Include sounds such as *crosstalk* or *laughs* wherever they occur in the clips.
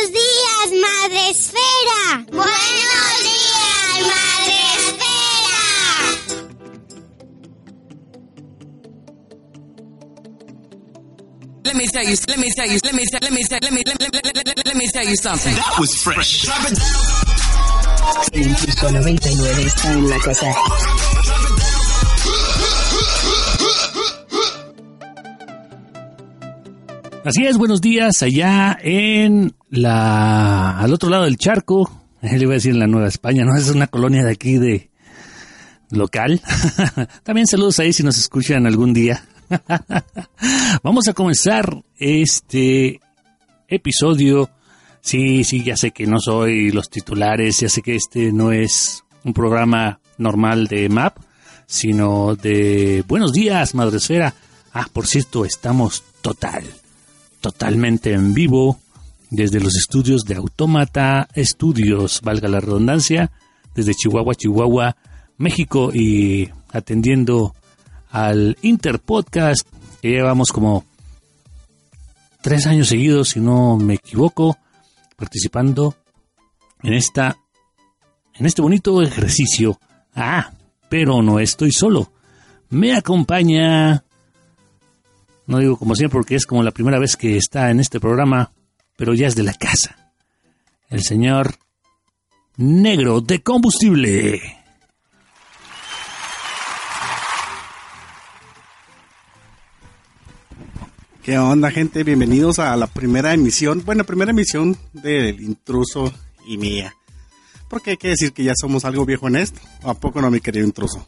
Buenos días, Madre Esfera. Buenos días, Madre Let me tell you, let me tell you, let me tell, let me tell, let me, let, let, let, let, let, let me tell you something. That was fresh. El Impulso 99 está en la casa. Así es, buenos días allá en la al otro lado del charco. *laughs* Le iba a decir en la Nueva España, ¿no? Es una colonia de aquí de local. *laughs* También saludos ahí si nos escuchan algún día. *laughs* Vamos a comenzar este episodio. Sí, sí, ya sé que no soy los titulares, ya sé que este no es un programa normal de MAP, sino de Buenos días, Madresfera. Ah, por cierto, estamos total, totalmente en vivo desde los estudios de Autómata Estudios, valga la redundancia, desde Chihuahua, Chihuahua, México y atendiendo al Interpodcast, que llevamos como tres años seguidos, si no me equivoco, participando en esta, en este bonito ejercicio. Ah, pero no estoy solo. Me acompaña, no digo como siempre porque es como la primera vez que está en este programa, pero ya es de la casa. El señor negro de combustible. ¿Qué onda, gente? Bienvenidos a la primera emisión, bueno, primera emisión del intruso y mía. Porque hay que decir que ya somos algo viejo en esto. ¿A poco no, mi querido intruso?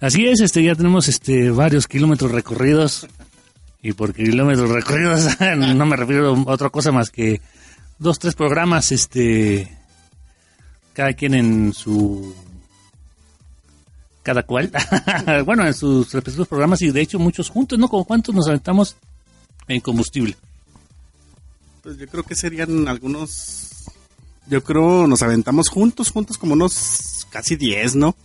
Así es, este, ya tenemos este, varios kilómetros recorridos. Y por kilómetros recorridos *laughs* no me refiero a otra cosa más que dos, tres programas, este, cada quien en su cada cual, *laughs* bueno, en sus respectivos programas y de hecho muchos juntos, ¿no? ¿Como cuántos nos aventamos en combustible? Pues yo creo que serían algunos, yo creo nos aventamos juntos, juntos como unos casi 10, ¿no?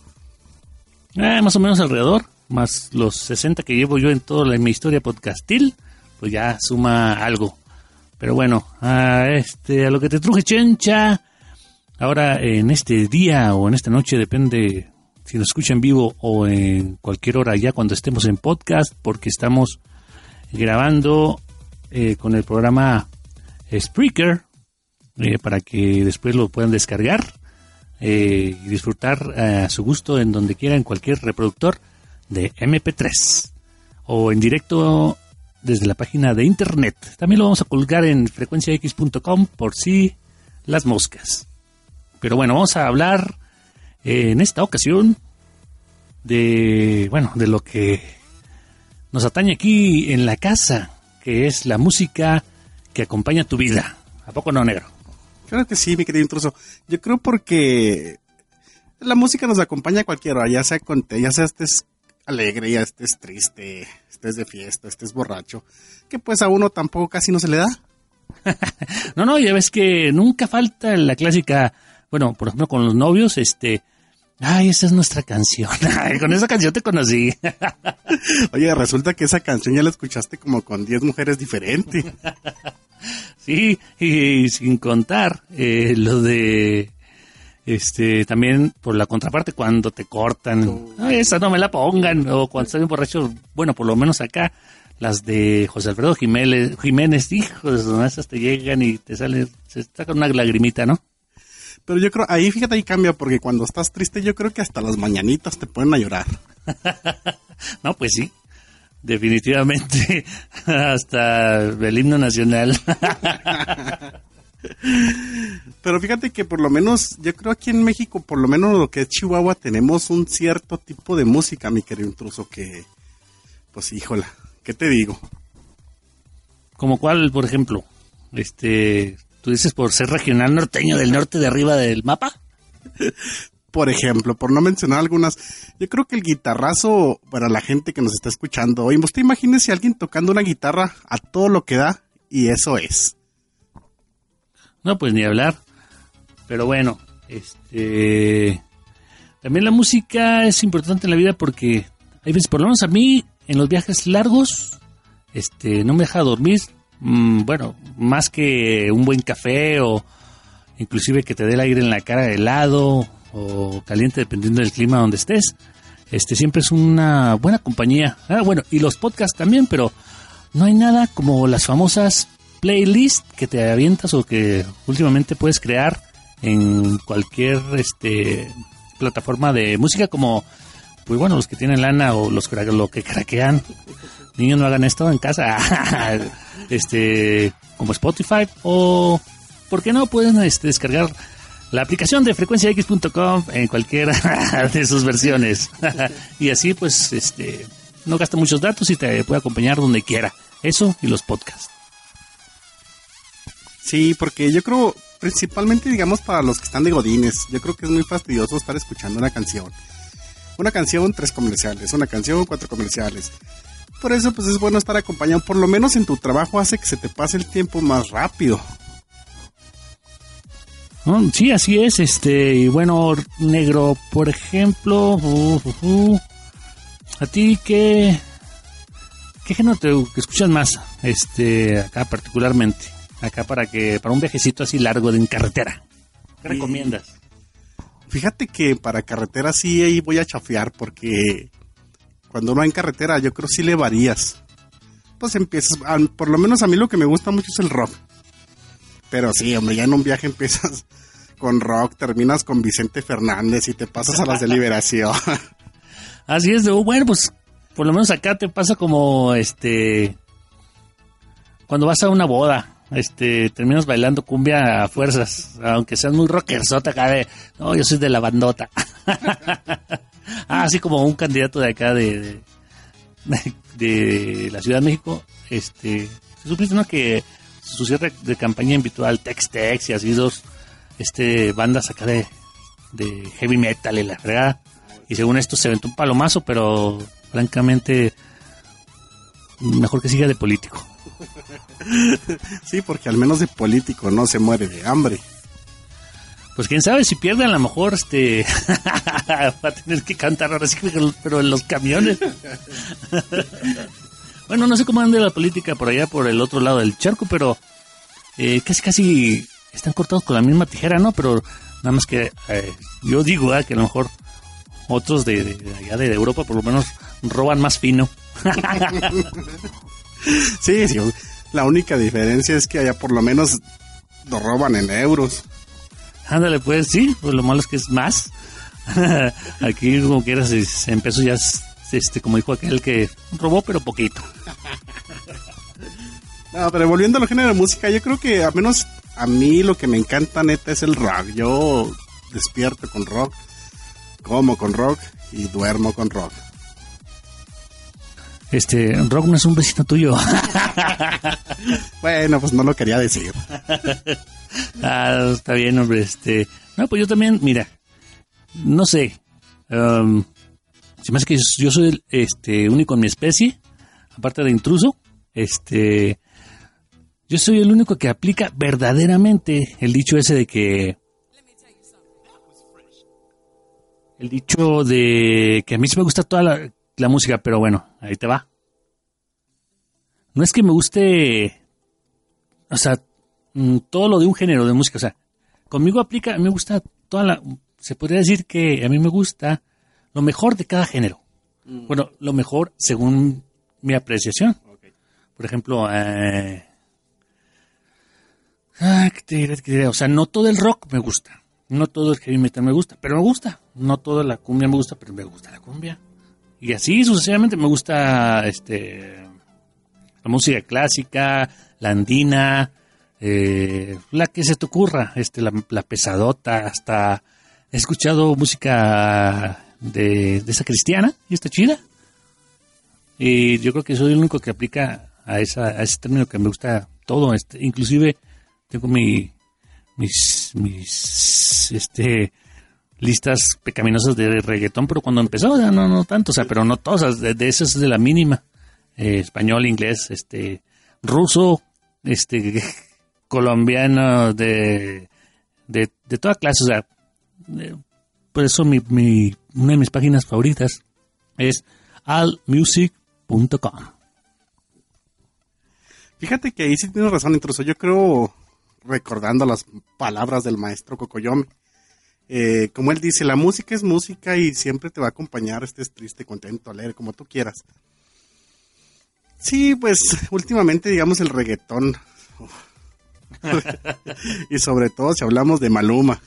Eh, más o menos alrededor, más los 60 que llevo yo en toda la, mi historia podcastil, pues ya suma algo. Pero bueno, a, este, a lo que te truje, chencha. Ahora, en este día o en esta noche, depende si nos escucha en vivo o en cualquier hora ya cuando estemos en podcast, porque estamos grabando eh, con el programa Spreaker eh, para que después lo puedan descargar eh, y disfrutar a su gusto en donde quiera, en cualquier reproductor de MP3 o en directo desde la página de internet. También lo vamos a colgar en frecuenciax.com por si las moscas. Pero bueno, vamos a hablar en esta ocasión de, bueno, de lo que nos atañe aquí en la casa, que es la música que acompaña tu vida. ¿A poco no, negro? Claro que sí, mi querido intruso. Yo creo porque la música nos acompaña a cualquier hora, ya sea, con, ya sea estés alegre, ya estés triste, estés de fiesta, estés borracho, que pues a uno tampoco casi no se le da. *laughs* no, no, ya ves que nunca falta la clásica, bueno, por ejemplo con los novios, este, ay, esa es nuestra canción, *laughs* ay, con esa canción te conocí. *laughs* Oye, resulta que esa canción ya la escuchaste como con 10 mujeres diferentes. sí, y, sin contar eh, lo de Este, también por la contraparte, cuando te cortan, "Ay, esa no me la pongan, o cuando estás bien borracho, bueno, por lo menos acá, las de José Alfredo Jiménez, Jiménez, hijos, esas te llegan y te sale, se saca una lagrimita, ¿no? Pero yo creo, ahí fíjate, ahí cambia, porque cuando estás triste, yo creo que hasta las mañanitas te ponen a llorar. *laughs* No, pues sí, definitivamente, *laughs* hasta el himno nacional. *laughs* Pero fíjate que por lo menos, yo creo aquí en México, por lo menos lo que es Chihuahua, tenemos un cierto tipo de música, mi querido intruso, que, pues híjola, ¿qué te digo? Como cuál, por ejemplo, este, tú dices por ser regional norteño del norte de arriba del mapa. *laughs* Por ejemplo, por no mencionar algunas, yo creo que el guitarrazo para la gente que nos está escuchando hoy, usted imagínese a alguien tocando una guitarra a todo lo que da, y eso es. No, pues ni hablar. Pero bueno, este. También la música es importante en la vida porque hay veces, por lo menos a mí, en los viajes largos, este, no me deja dormir. mm, bueno, más que un buen café o inclusive que te dé el aire en la cara helado o caliente, dependiendo del clima donde estés. Este, siempre es una buena compañía. Ah, bueno, y los podcasts también, pero no hay nada como las famosas playlists que te avientas o que últimamente puedes crear en cualquier este plataforma de música como pues bueno los que tienen lana o los lo que craquean. Niños no hagan esto en casa. *laughs* Este como Spotify o por qué no pueden este, descargar la aplicación de frecuenciax.com en cualquiera *laughs* de sus versiones. *laughs* Y así pues este no gasta muchos datos y te puede acompañar donde quiera. Eso y los podcasts Sí, porque yo creo, principalmente digamos para los que están de godines, yo creo que es muy fastidioso estar escuchando una canción. Una canción, tres comerciales, una canción, cuatro comerciales. Por eso pues es bueno estar acompañado, por lo menos en tu trabajo hace que se te pase el tiempo más rápido. Sí, así es. Este, y bueno, negro, por ejemplo, uh, uh, uh. a ti qué qué género te escuchas más, este, acá particularmente, acá para que para un viajecito así largo de en carretera. ¿Qué recomiendas? Fíjate que para carretera sí ahí voy a chafear porque cuando uno va en carretera yo creo sí le varías. Pues empiezas, por lo menos a mí lo que me gusta mucho es el rock. Pero sí, hombre, ya en un viaje *laughs* empiezas con rock, terminas con Vicente Fernández y te pasas a las de liberación. *laughs* Así es, bueno, pues por lo menos acá te pasa como este cuando vas a una boda, este terminas bailando cumbia a fuerzas, aunque seas muy rockersota acá de, no, yo soy de la bandota. *laughs* ah, así como un candidato de acá de, de, la Ciudad de México, este, supiste no que su cierre de campaña invitó al Tex Tex y así dos este bandas acá de, de heavy metal y la fregada. Y según esto se aventó un palomazo, pero francamente mejor que siga de político. *laughs* sí, porque al menos de político no se muere de hambre. Pues quién sabe si pierde a lo mejor este *laughs* va a tener que cantar ahora sí, pero- en los camiones. *laughs* bueno, no sé cómo anda la política por allá por el otro lado del charco, pero eh, casi casi están cortados con la misma tijera, ¿no? Pero nada más que eh, yo digo ah, que a lo mejor otros de allá de Europa por lo menos roban más fino. *laughs* Sí, sí, la única diferencia es que allá por lo menos lo roban en euros. Ándale, pues sí, pues lo malo es que es más. *laughs* Aquí, como quieras, en pesos ya es, este, como dijo aquel que robó, pero poquito. *laughs* No, pero volviendo a los géneros de música, yo creo que al menos a mí lo que me encanta neta es el rock. Yo despierto con rock, como con rock y duermo con rock. Este, Rock no es un vecino tuyo. *laughs* Bueno, pues no lo quería decir. *laughs* ah, está bien, hombre. Este, no, pues yo también, mira, no sé. um, me hace que yo soy el este, único en mi especie, aparte de intruso. Este, yo soy el único que aplica verdaderamente el dicho ese de que. El dicho de que a mí sí me gusta toda la, la música, pero bueno, ahí te va. No es que me guste o sea, mm, todo lo de un género de música, o sea, conmigo aplica, me gusta toda la, se podría decir que a mí me gusta lo mejor de cada género. Bueno, lo mejor según mi apreciación. Por ejemplo, eh, ah, ¿qué te diré, qué te diré? o sea, no todo el rock me gusta, no todo el heavy metal me gusta, pero me gusta. No toda la cumbia me gusta, pero me gusta la cumbia. Y así sucesivamente me gusta este la música clásica, la andina, eh, la que se te ocurra, este, la, pesadota, hasta he escuchado música de, de esa cristiana y está chida. Y yo creo que soy el único que aplica a, esa, a ese término que me gusta todo. Este, inclusive tengo mi, mis, mis este, listas pecaminosas de reggaetón, pero cuando empezó, ya no, no tanto, o sea, pero no todas, de, de esas de la mínima. Eh, español, inglés, este, ruso, este, *laughs* colombiano, de, de, de toda clase, o sea, eh, por eso mi, mi, una de mis páginas favoritas es allmusic.com. Fíjate que ahí sí tienes razón, intruso. Yo creo, recordando las palabras del maestro Cocoyomi, eh, como él dice, la música es música y siempre te va a acompañar, estés triste, contento, alegre, como tú quieras. Sí, pues últimamente, digamos, el reggaetón. *laughs* y sobre todo si hablamos de Maluma.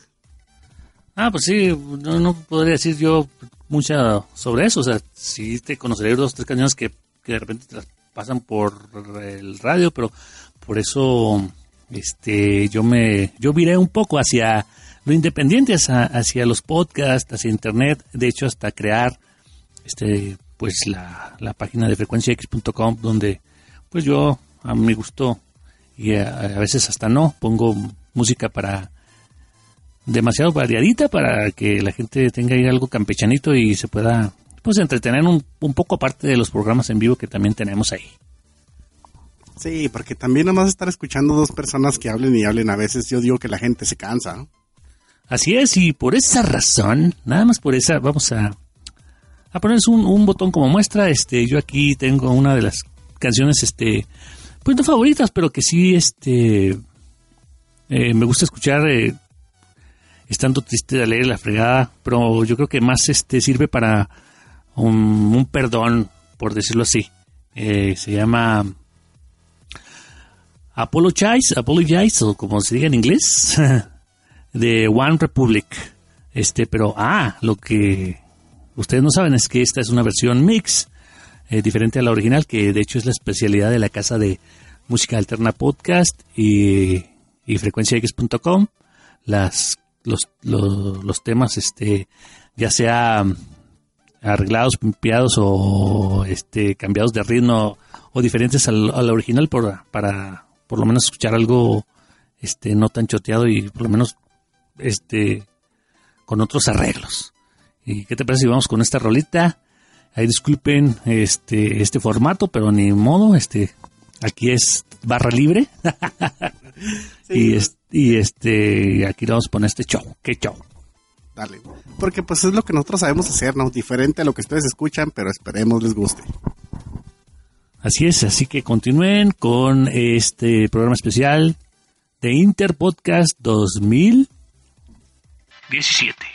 Ah, pues sí, no, no podría decir yo mucha sobre eso. O sea, sí te conoceré dos tres canciones que, que de repente te las pasan por el radio, pero por eso este yo me yo viré un poco hacia lo independiente, hacia, los podcasts, hacia internet, de hecho hasta crear este pues la, la página de frecuenciax.com donde pues yo a mi gusto y a, a veces hasta no pongo música para demasiado variadita para que la gente tenga ahí algo campechanito y se pueda pues entretener un, un poco aparte de los programas en vivo que también tenemos ahí. Sí, porque también nomás estar escuchando dos personas que hablen y hablen a veces, yo digo que la gente se cansa. Así es, y por esa razón, nada más por esa, vamos a, a un, botón como muestra. Este, yo aquí tengo una de las canciones, este, pues no favoritas, pero que sí, este, eh, me gusta escuchar eh, estando triste de leer la fregada, pero yo creo que más este sirve para un, un perdón, por decirlo así. Eh, se llama Apologize, Apologize, o como se diga en inglés, *laughs* de One Republic. Este, pero, ah, lo que ustedes no saben es que esta es una versión mix, eh, diferente a la original, que de hecho es la especialidad de la casa de música alterna podcast y, y frecuenciax.com. Las los, los, los temas, este, ya sea arreglados, pimpeados o este, cambiados de ritmo o diferentes al, al original por, para por lo menos escuchar algo este, no tan choteado y por lo menos este, con otros arreglos. ¿Y qué te parece si vamos con esta rolita? Ahí disculpen este, este formato, pero ni modo, este, aquí es barra libre. *laughs* y, es, y este, aquí vamos con este show. ¿Qué show? Dale, porque pues es lo que nosotros sabemos hacer, ¿no? Diferente a lo que ustedes escuchan, pero esperemos les guste. Así es, así que continúen con este programa especial de Interpodcast 2000. 17.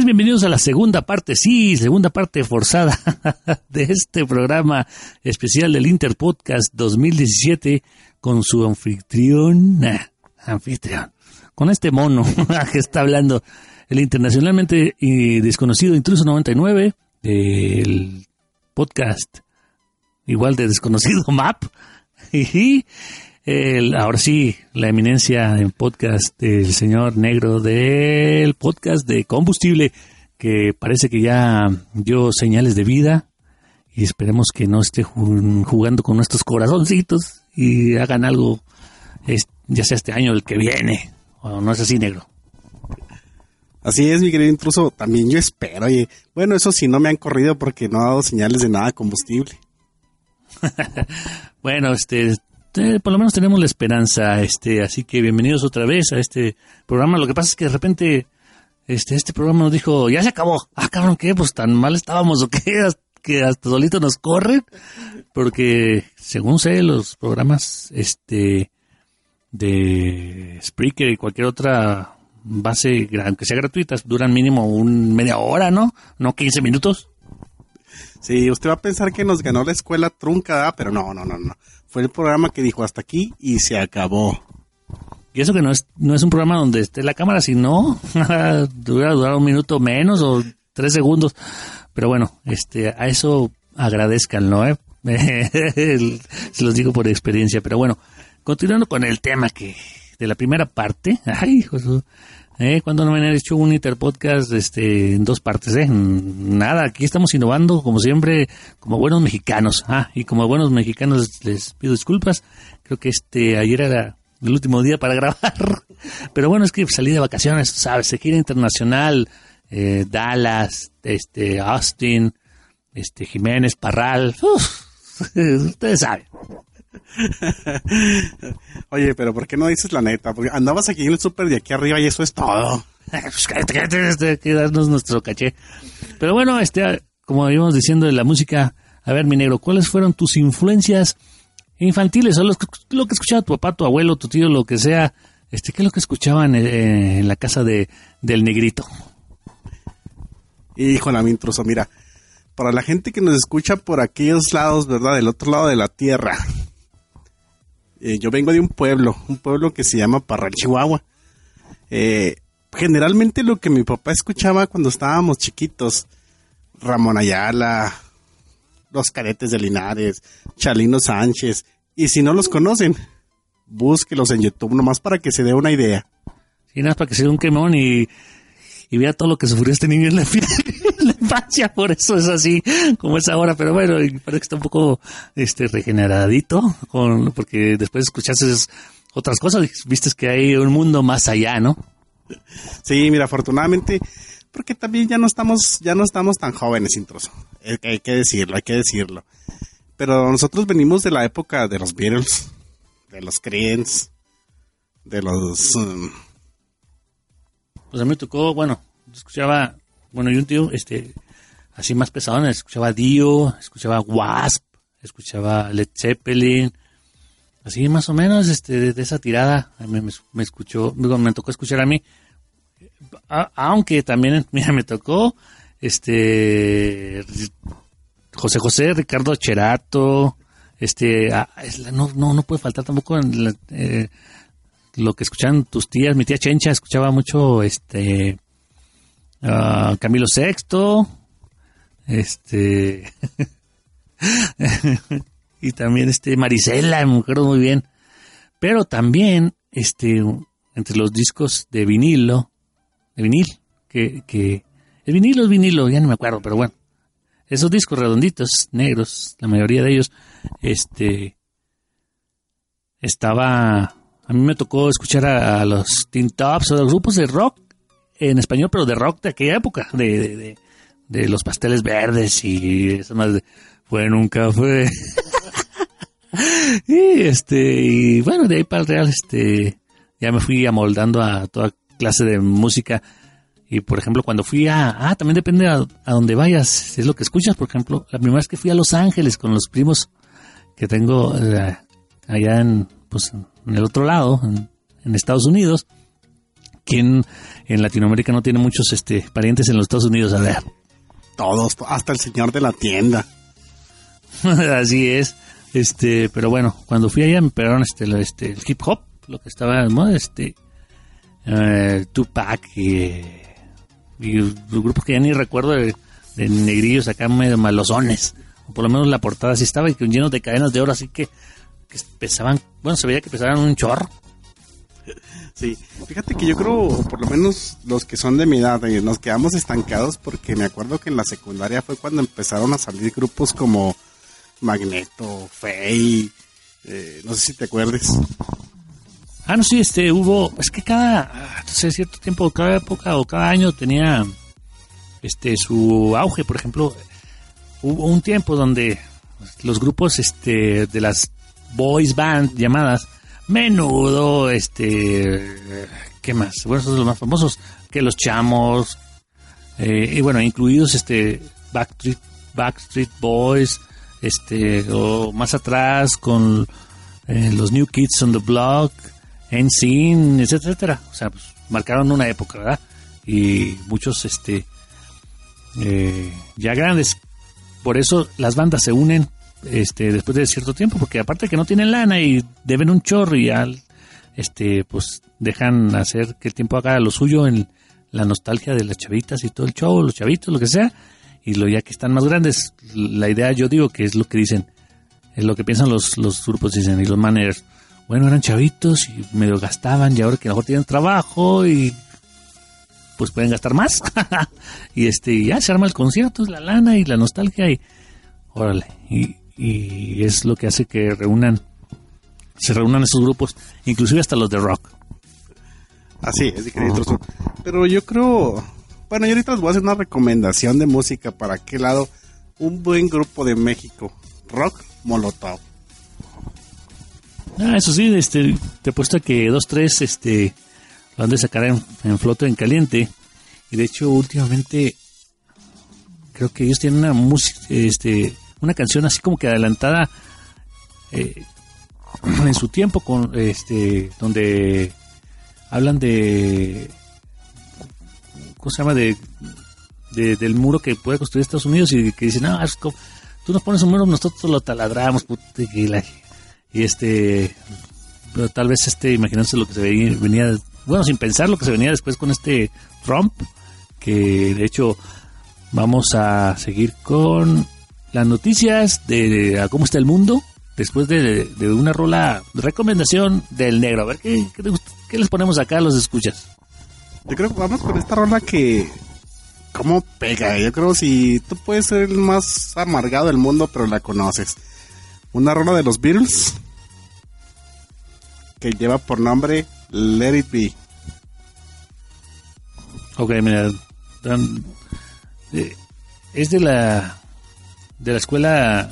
Bienvenidos a la segunda parte, sí, segunda parte forzada *laughs* de este programa especial del Interpodcast 2017 con su anfitrión, anfitrión, con este mono *laughs* que está hablando el internacionalmente desconocido Intruso 99 del podcast igual de desconocido *laughs* Map y el, ahora sí, la eminencia en podcast del señor negro del podcast de combustible, que parece que ya dio señales de vida y esperemos que no esté ju- jugando con nuestros corazoncitos y hagan algo, ya sea este año o el que viene, o no es así negro. Así es, mi querido intruso. También yo espero. Oye, bueno, eso sí, no me han corrido porque no ha dado señales de nada combustible. *laughs* Bueno, este, por lo menos tenemos la esperanza, este, así que bienvenidos otra vez a este programa. Lo que pasa es que de repente, este, este programa nos dijo, ya se acabó. Ah, cabrón, ¿qué? Pues tan mal estábamos o qué, que hasta solito nos corren. Porque, según sé, los programas, este, de Spreaker y cualquier otra base, aunque sea gratuita, duran mínimo un media hora, ¿no? No 15 minutos. Sí, usted va a pensar que nos ganó la escuela trunca, pero no, no, no, no. Fue el programa que dijo hasta aquí y se acabó. Y eso que no es, no es un programa donde esté la cámara, sino *laughs* hubiera durado un minuto menos o tres segundos. Pero bueno, este, a eso agradezcanlo, ¿eh? *laughs* Se los digo por experiencia. Pero bueno, continuando con el tema que de la primera parte. Ay, ¿eh? Cuando no me han hecho un interpodcast este, en dos partes, ¿eh? Nada, aquí estamos innovando, como siempre, como buenos mexicanos. Ah, y como buenos mexicanos les pido disculpas. Creo que este, ayer era el último día para *laughs* grabar. Pero bueno, es que salí de vacaciones, ¿sabes? Se gira internacional, eh, Dallas, este, Austin, este, Jiménez, Parral. *laughs* Uf, ustedes saben. *laughs* Oye, pero ¿por qué no dices la neta? Porque andabas aquí en el súper de aquí arriba y eso es todo. *laughs* Pues cállate, cállate, este, que darnos nuestro caché. Pero bueno, este, como íbamos diciendo de la música, a ver, mi negro, ¿cuáles fueron tus influencias infantiles? O lo, que- lo que escuchaba tu papá, tu abuelo, tu tío, lo que sea. Este, ¿qué es lo que escuchaban eh, en la casa de, del negrito? Híjole, mi intruso, mira. Para la gente que nos escucha por aquellos lados, ¿verdad? Del otro lado de la tierra. Eh, yo vengo de un pueblo, un pueblo que se llama Parral, Chihuahua. Eh, generalmente lo que mi papá escuchaba cuando estábamos chiquitos, Ramón Ayala, los cadetes de Linares, Chalino Sánchez, y si no los conocen, búsquelos en YouTube nomás para que se dé una idea. Sí, nada para que se dé un quemón y, y vea todo lo que sufrió este niño en *laughs* la, infancia, por eso es así como es ahora, pero bueno, parece que está un poco este regeneradito, con, porque después escuchaste otras cosas, viste que hay un mundo más allá, ¿no? Sí, mira, afortunadamente, porque también ya no estamos, ya no estamos tan jóvenes, intruso. Hay que- hay que decirlo, hay que decirlo. Pero nosotros venimos de la época de los Beatles, de los Creedence, de los... um, Pues a mí me tocó, bueno, yo escuchaba, bueno, y un tío, este, así más pesado, escuchaba Dio, escuchaba Wasp, escuchaba Led Zeppelin, así más o menos, este, de, esa tirada, me, me, me escuchó, me tocó escuchar a mí, aunque también, *laughs* mira, me tocó, este, José José, Ricardo Cherato, este, ah, no, no, no puede faltar tampoco en la- eh, lo que escuchaban tus tías, mi tía Chencha escuchaba mucho este ah, Camilo Sexto, este, *laughs* y también este Marisela, me acuerdo muy bien. Pero también, este, entre los discos de vinilo, de vinil, que, que, el vinilo es vinilo, ya no me acuerdo, pero bueno. Esos discos redonditos, negros, la mayoría de ellos, este, estaba, a mí me tocó escuchar a, a los Teen Tops, o los grupos de rock en español, pero de rock de aquella época, de, de, los pasteles verdes y eso más de, fue en un café. *laughs* y este, y bueno, de ahí para el real, este, ya me fui amoldando a toda clase de música. Y por ejemplo, cuando fui a, ah, también depende a, a donde vayas, es lo que escuchas. Por ejemplo, la primera vez que fui a Los Ángeles con los primos que tengo eh, allá en, pues, en el otro lado, en, en Estados Unidos, quien en Latinoamérica no tiene muchos este, parientes en los Estados Unidos, a ver. Todos, hasta el señor de la tienda. *laughs* Así es. Este, pero bueno, cuando fui allá me pegaron este, este, el hip hop, lo que estaba moda, este, eh, Tupac y, y los grupos que ya ni recuerdo de, de negrillos acá medio malosones. O por lo menos la portada así estaba y con llenos de cadenas de oro, así que, que pesaban, bueno, se veía que pesaban un chorro. Sí, fíjate que yo creo, por lo menos los que son de mi edad, eh, nos quedamos estancados porque me acuerdo que en la secundaria fue cuando empezaron a salir grupos como Magneto, Fey, eh, no sé si te acuerdes. Ah, no, sí, este, hubo, es que cada, ah, no sé, cierto tiempo, cada época o cada año tenía, este, su auge, por ejemplo, hubo un tiempo donde los grupos, este, de las boys band llamadas, menudo, este, ¿qué más? Bueno, esos son los más famosos, que los chamos, eh, y bueno, incluidos, este, Backstreet, Boys, este, o más atrás con eh, los New Kids on the Block, NSYNC, etcétera, etcétera. O sea, pues, marcaron una época, ¿verdad? Y muchos, este, eh, ya grandes. Por eso las bandas se unen, este, después de cierto tiempo, porque aparte que no tienen lana y deben un chorro y ya, este, pues dejan hacer que el tiempo haga lo suyo en la nostalgia de las chavitas y todo el show, los chavitos, lo que sea. Y lo ya que están más grandes, la idea yo digo que es lo que dicen, es lo que piensan los, los grupos, dicen, y los managers. Bueno, eran chavitos y medio gastaban, y ahora que a lo mejor tienen trabajo y pues pueden gastar más. *laughs* y este, ya se arma el concierto, la lana y la nostalgia y órale. Y, y es lo que hace que reúnan, se reúnan esos grupos, inclusive hasta los de rock. Así es. Pero yo creo, bueno, yo ahorita les voy a hacer una recomendación de música para qué lado. Un buen grupo de México, rock Molotov. Ah, eso sí, este, te he puesto que dos, tres, este, lo han de sacar en, en flota en caliente. Y de hecho, últimamente, creo que ellos tienen una música, este, una canción así como que adelantada eh, en su tiempo, con, este, donde hablan de, ¿cómo se llama? De, de- del muro que puede construir Estados Unidos y que dicen, no, es como- tú nos pones un muro, nosotros lo taladramos, puta, y y este pero tal vez este imaginándose lo que se veía, venía bueno sin pensar lo que se venía después con este Trump que de hecho vamos a seguir con las noticias de, a cómo está el mundo después de, de una rola de recomendación del negro a ver qué, qué, qué les ponemos acá a los escuchas Yo creo que vamos con esta rola que. ¿Cómo pega? Yo creo si tú puedes ser el más amargado del mundo, pero la conoces. Una rola de los Beatles que lleva por nombre Let It Be. ok mira dan- eh, es de la de la escuela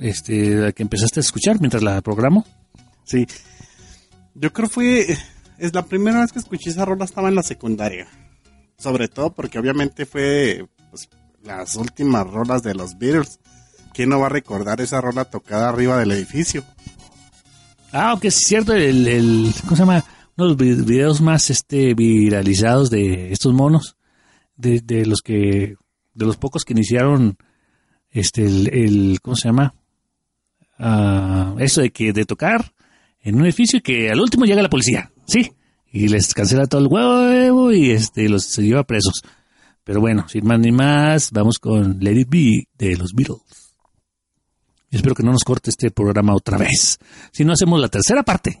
este la que empezaste a escuchar mientras la programo Sí. Yo creo fue. Es la primera vez que escuché esa rola estaba en la secundaria. Sobre todo porque obviamente fue pues, las últimas rolas de los Beatles. ¿Quién no va a recordar esa rola tocada arriba del edificio? Ah, aunque es cierto, el, el- ¿cómo se llama? Uno de los vi- videos más este, viralizados de estos monos, de, de los que, de los pocos que iniciaron, este, el, ¿cómo se llama? Ah, eso de que, de tocar en un edificio y que al último llega la policía, ¿sí? y les cancela todo el huevo y este los se lleva presos. Pero bueno, sin más ni más, vamos con Let It Be de los Beatles. Espero que no nos corte este programa otra vez. Si no hacemos la tercera parte.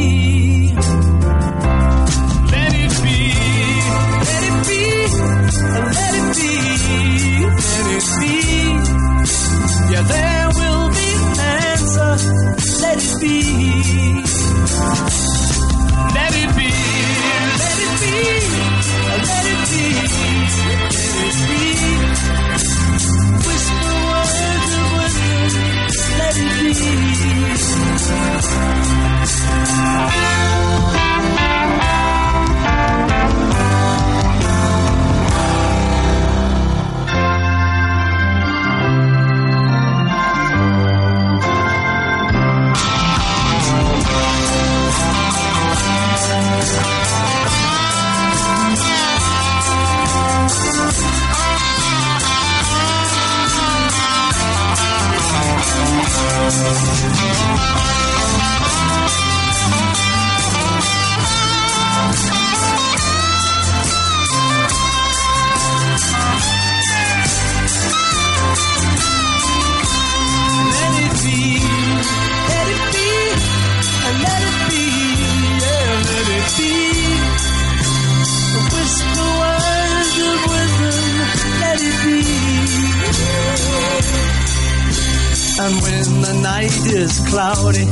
Is cloudy,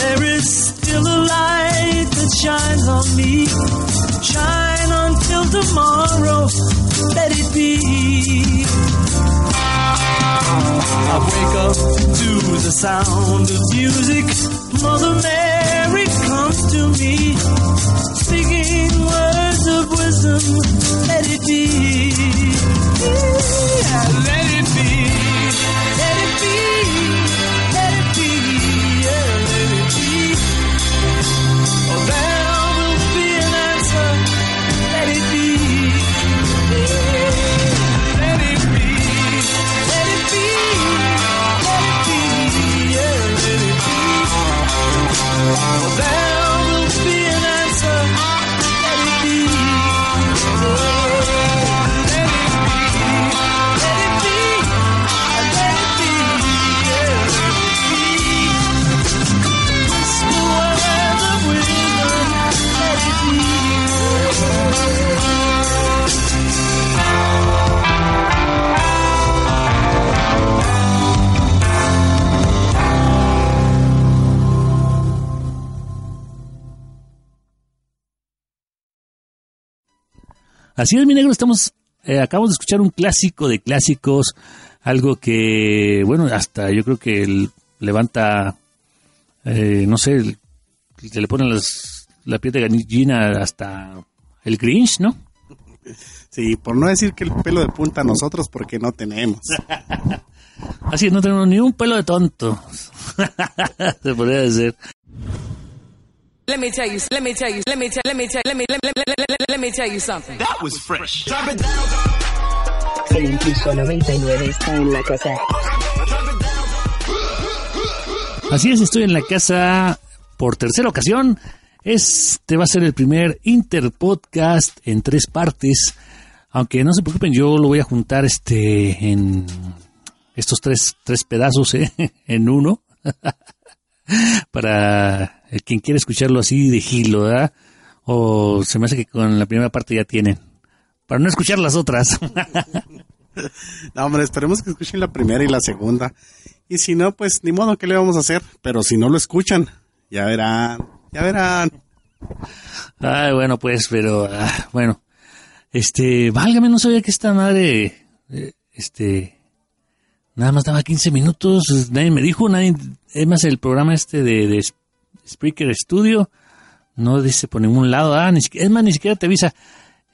there is still a light that shines on me. Shine until tomorrow, let it be. I wake up to the sound of music. Mother Mary comes to me, speaking words of wisdom. Let it be. Yeah, let it be. Let it be. Oh, there Así es, mi negro, estamos, eh, acabamos de escuchar un clásico de clásicos, algo que, bueno, hasta yo creo que el- levanta, eh, no sé, el- se le ponen las, la piel de gallina hasta el Grinch, ¿no? Sí, por no decir que el pelo de punta a nosotros, porque no tenemos. *laughs* Así es, no tenemos ni un pelo de tonto. *laughs* se podría decir. Let me tell you, let me tell you, let me tell, let me tell, let me, let me, let me, let me, let me tell you something. That was fresh. El Impulso 99 está en la casa. Así es, estoy en la casa por tercera ocasión. Este va a ser el primer Interpodcast en tres partes. Aunque no se preocupen, yo lo voy a juntar este en estos tres, tres pedazos ¿eh? *laughs* en uno. *laughs* Para quien quiere escucharlo así de gilo, ¿verdad? O se me hace que con la primera parte ya tienen. Para no escuchar las otras. *laughs* No, hombre, esperemos que escuchen la primera y la segunda. Y si no, pues ni modo, ¿qué le vamos a hacer? Pero si no lo escuchan, ya verán, ya verán. Ay, bueno, pues, pero, ah, bueno. Este, válgame, no sabía que esta madre, eh, este, nada más daba 15 minutos, nadie me dijo, nadie, es más, el programa este de, de Spreaker Studio, no dice por ningún lado, ah, ni siquiera, es más, ni siquiera te avisa,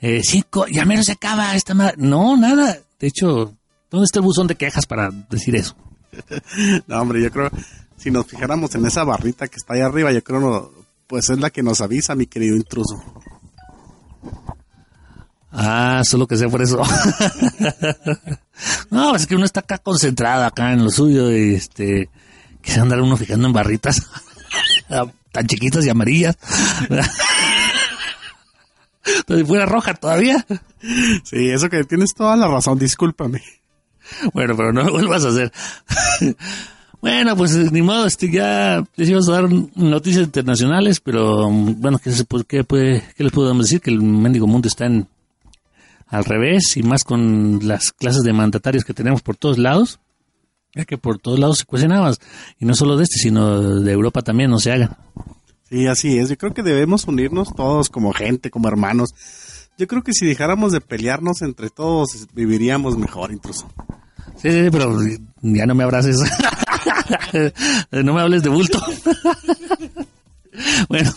eh, cinco, ya menos se acaba esta madre, no, nada, de hecho, ¿dónde está el buzón de quejas para decir eso? *laughs* No, hombre, yo creo, si nos fijáramos en esa barrita que está ahí arriba, yo creo, no, pues es la que nos avisa, mi querido intruso. Ah, solo que sea por eso. *laughs* no, es que uno está acá concentrado acá en lo suyo y este, que se andar uno fijando en barritas *laughs* tan chiquitas y amarillas. Entonces fuera roja todavía. Sí, eso que tienes toda la razón, discúlpame. Bueno, pero no lo vuelvas a hacer. bueno, pues ni modo, este, ya les íbamos a dar noticias internacionales, pero bueno, ¿qué, se qué, puede- qué les podemos decir? Que el mendigo mundo está en, al revés y más con las clases de mandatarios que tenemos por todos lados. Ya que por todos lados se cuecen habas. Y no solo de este, sino de Europa también, no se hagan. Sí, así es. Yo creo que debemos unirnos todos como gente, como hermanos. Yo creo que si dejáramos de pelearnos entre todos, viviríamos mejor, intruso. Sí, sí, pero ya no me abraces. *laughs* no me hables de bulto. *laughs* bueno,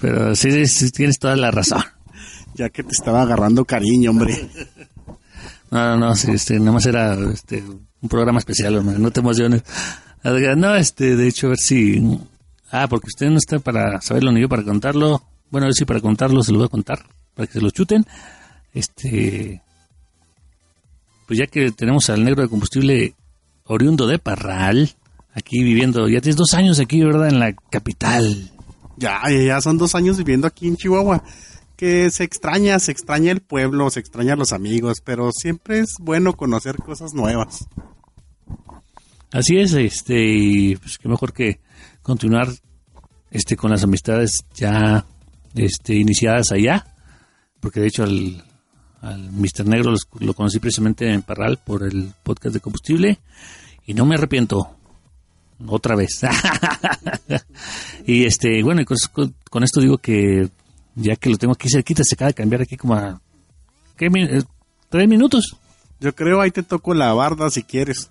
pero sí, sí, sí, tienes toda la razón. Ya que te estaba agarrando cariño, hombre. No, no, no, sí, este, nada más era este, un programa especial, hombre, no te emociones. No, este, de hecho, a ver si... Ah, porque usted no está para saberlo ni yo para contarlo. Bueno, a ver si para contarlo se lo voy a contar, para que se lo chuten. Este... Pues ya que tenemos al negro de combustible oriundo de Parral, aquí viviendo, ya tienes dos años aquí, ¿verdad? En la capital. Ya, ya, ya son dos años viviendo aquí en Chihuahua. Que se extraña, se extraña el pueblo, se extraña los amigos, pero siempre es bueno conocer cosas nuevas. Así es, este, y pues qué mejor que continuar este con las amistades ya este iniciadas allá, porque de hecho al, al Mr. Negro lo conocí precisamente en Parral por el podcast de combustible y no me arrepiento otra vez. *laughs* y este, bueno, con- con esto digo que ya que lo tengo aquí cerquita, se acaba de cambiar aquí como a ¿qué, eh, tres minutos. Yo creo ahí te toco la barda si quieres.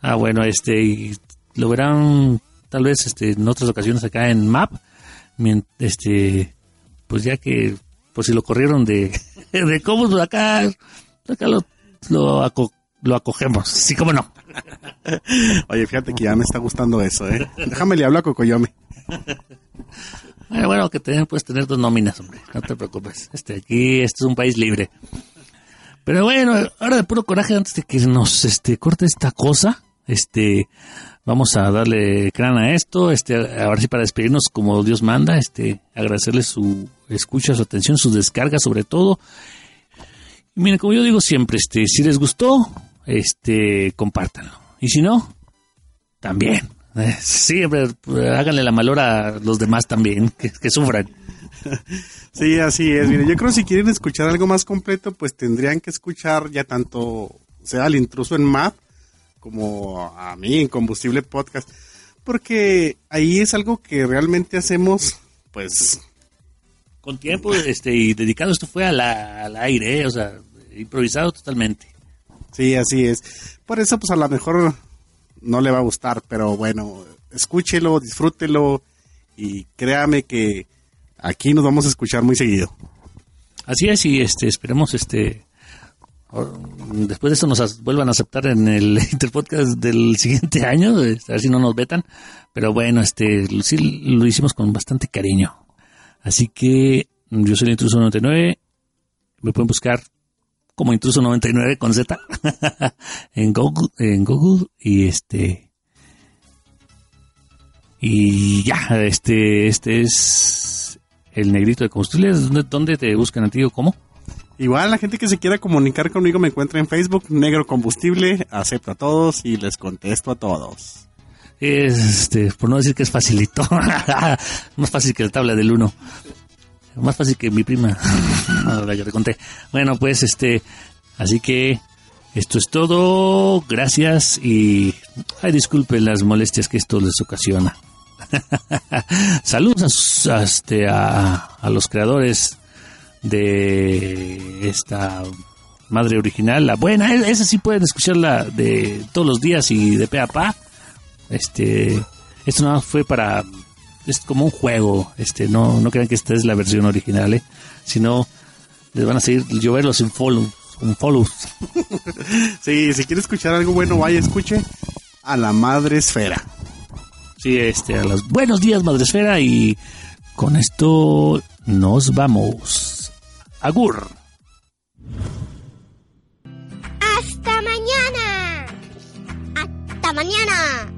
Ah, bueno, este, y lo verán tal vez este, en otras ocasiones acá en MAP, este, pues ya que, por si lo corrieron de, *laughs* de cómo, pues acá, acá lo, lo, aco- lo acogemos, sí, cómo no. *laughs* Oye, fíjate que ya me está gustando eso, ¿eh? Déjame le hablo a Cocoyome. *laughs* Bueno, bueno, que te, puedes tener dos nóminas, hombre, no te preocupes. Este, aquí, este es un país libre. Pero bueno, ahora de puro coraje, antes de que nos este, corte esta cosa, este, vamos a darle crán a esto, este, ahora sí para despedirnos como Dios manda, este, agradecerles su escucha, su atención, sus descargas sobre todo. Y miren, como yo digo siempre, este, si les gustó, este, compártanlo. Y si no, también. Eh, eh, háganle la malora a los demás también, que, que sufran. *laughs* Sí, así es. Mire, yo creo que si quieren escuchar algo más completo, pues tendrían que escuchar ya tanto sea al intruso en MAP como a mí en Combustible Podcast. Porque ahí es algo que realmente hacemos, pues, Con tiempo este, y dedicado, esto fue a la- al aire, eh, o sea, improvisado totalmente. sí, así es. Por eso, pues a lo mejor no le va a gustar, pero bueno, escúchelo, disfrútelo y créame que aquí nos vamos a escuchar muy seguido. Así es, y este, esperemos este, después de esto nos vuelvan a aceptar en el *laughs* Interpodcast del siguiente año, este, a ver si no nos vetan, pero bueno, este, sí lo hicimos con bastante cariño. Así que yo soy el Intruso 99, me pueden buscar como Intruso 99 con Z *laughs* en Google, en Google y este y ya, este, este es el negrito de. ¿Dónde, dónde te buscan a ti o cómo? Igual la gente que se quiera comunicar conmigo me encuentra en Facebook, Negro Combustible, acepto a todos y les contesto a todos. Este, por no decir que es facilito. *laughs* Más fácil que la tabla del 1. Más fácil que mi prima. *laughs* Ahora ya te conté. Bueno, pues este, así que esto es todo. Gracias y ay, disculpen las molestias que esto les ocasiona. *laughs* Saludos a, este, a, a los creadores de esta madre original, la buena. Esa sí pueden escucharla de todos los días y de pe a pa. Este, esto no fue para, es como un juego. Este, no, no crean que esta es la versión original, ¿eh? Sino les van a seguir llover los unfollows. unfollows. *laughs* Sí, si quiere escuchar algo bueno, vaya, escuche a la Madre Esfera. Sí, este, a los buenos días, Madresfera, y con esto nos vamos. Agur. Hasta mañana. Hasta mañana.